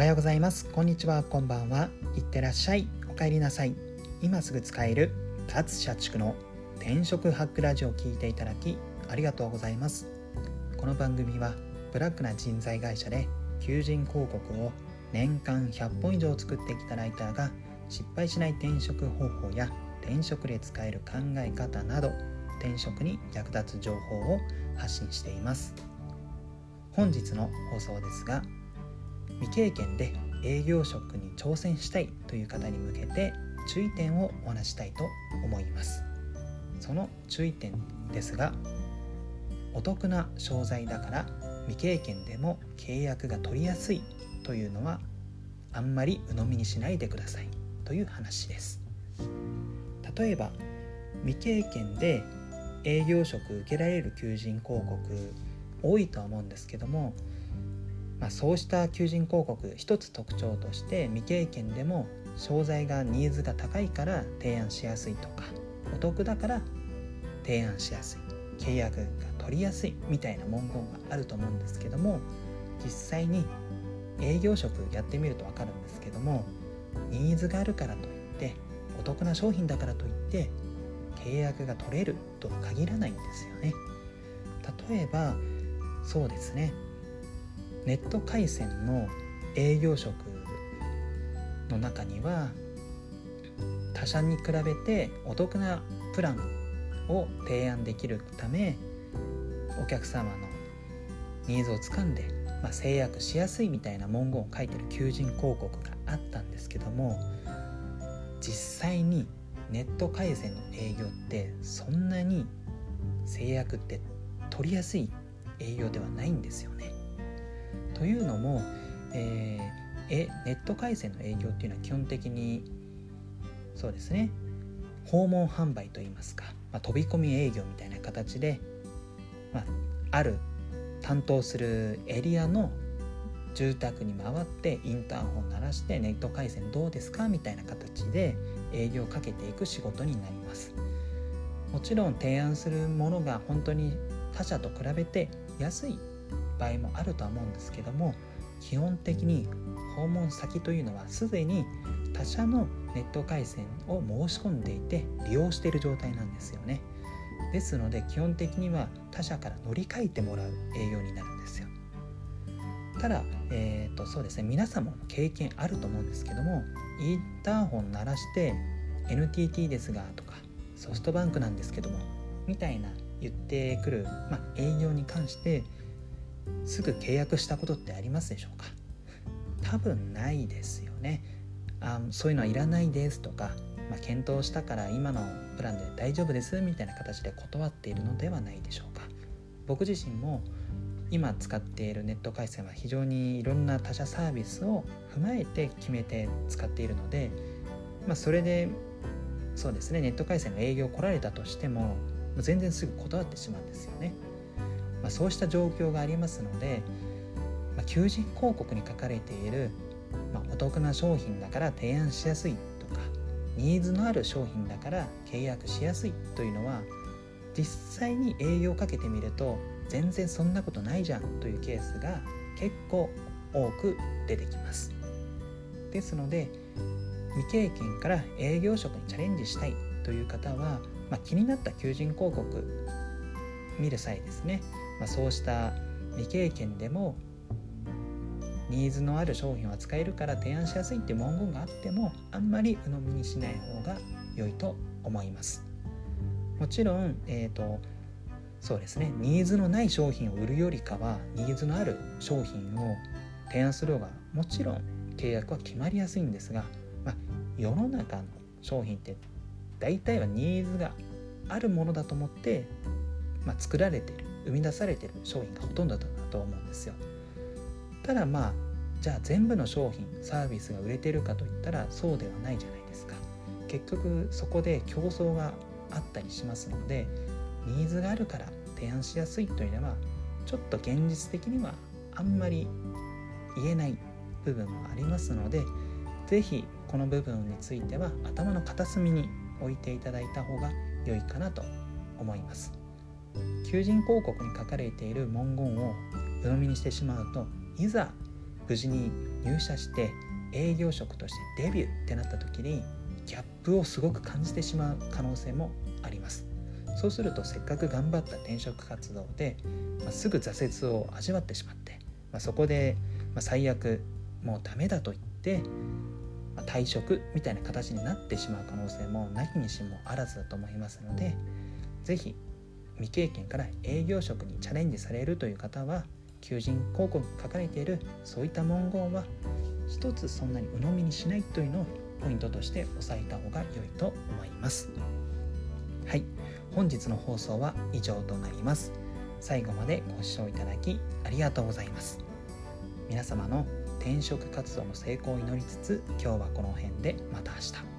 おはようございます。こんにちは。こんばんは。いってらっしゃい。お帰りなさい。今すぐ使える脱社畜の転職ハックラジオを聞いていただきありがとうございます。この番組はブラックな人材会社で求人広告を年間100本以上作ってきたライターが失敗しない転職方法や転職で使える考え方など転職に役立つ情報を発信しています。本日の放送ですが未経験で営業職に挑戦したいという方に向けて注意点をお話したいと思います。その注意点ですがお得な商材だから未経験でも契約が取りやすいというのはあんまり鵜呑みにしないでくださいという話です。例えば未経験で営業職受けられる求人広告多いとは思うんですけども、まあ、そうした求人広告一つ特徴として未経験でも商材がニーズが高いから提案しやすいとかお得だから提案しやすい契約が取りやすいみたいな文言があると思うんですけども実際に営業職やってみると分かるんですけどもニーズがあるからといってお得な商品だからといって契約が取れるとは限らないんですよね。例えばそうですね。ネット回線の営業職の中には他社に比べてお得なプランを提案できるためお客様のニーズをつかんで、まあ、制約しやすいみたいな文言を書いてる求人広告があったんですけども実際にネット回線の営業ってそんなに制約って取りやすい営業ではないんですよね。というのも、えー、ネット回線の営業っていうのは基本的にそうですね訪問販売といいますか、まあ、飛び込み営業みたいな形で、まあ、ある担当するエリアの住宅に回ってインターホン鳴らしてネット回線どうですかみたいな形で営業をかけていく仕事になります。もちろん提案するものが本当に他社と比べて安い場合もあるとは思うんですけども基本的に訪問先というのはすでに他社のネット回線を申し込んでいて利用している状態なんですよね。ですので基本的には他社から乗り換えてもらう営業になるんですよ。ただ、えーと、そうですね皆さんも経験あると思うんですけどもインターホン鳴らして NTT ですがとかソフトバンクなんですけどもみたいな言ってくる、まあ、営業に関してすぐ契約したことってありますでしょうか？多分ないですよね。あそういうのはいらないですとか、まあ、検討したから今のプランで大丈夫ですみたいな形で断っているのではないでしょうか？僕自身も今使っているネット回線は非常にいろんな他社サービスを踏まえて決めて使っているので、まあ、それでそうですねネット回線の営業来られたとしても全然すぐ断ってしまうんですよね、まあ、そうした状況がありますので、まあ、求人広告に書かれている、まお得な商品だから提案しやすいとかニーズのある商品だから契約しやすいというのは実際に営業をかけてみると全然そんなことないじゃんというケースが結構多く出てきます。ですので未経験から営業職にチャレンジしたいという方は、まあ、気になった求人広告見る際ですね、まあ、そうした未経験でもニーズのある商品を扱えるから提案しやすいって文言があってもあんまり鵜呑みにしない方が良いと思います。もちろん、えーとそうですね。ニーズのない商品を売るよりかはニーズのある商品を提案する方がもちろん契約は決まりやすいんですが、まあ、世の中の商品って大体はニーズがあるものだと思って、まあ、作られている生み出されている商品がほとんどだと思うんですよ。ただまあじゃあ全部の商品サービスが売れてるかといったらそうではないじゃないですか。結局そこで競争があったりしますのでニーズがあるから提案しやすいというのはちょっと現実的にはあんまり言えない部分もありますので是非この部分については頭の片隅に置いていただいた方が良いかなと思います。求人広告に書かれている文言を鵜呑みにしてしまうといざ無事に入社して営業職としてデビューってなった時にギャップをすごく感じてしまう可能性もあります。そうするとせっかく頑張った転職活動で、まあ、すぐ挫折を味わってしまって、まあ、そこで、まあ、最悪もうダメだと言って、ま退職みたいな形になってしまう可能性もなきにしもあらずだと思いますので是非未経験から営業職にチャレンジされるという方は求人広告に書かれているそういった文言は一つそんなに鵜呑みにしないというのをポイントとして押さえた方が良いと思います。はい。本日の放送は以上となります。最後までご視聴いただきありがとうございます。皆様の転職活動の成功を祈りつつ今日はこの辺でまた明日。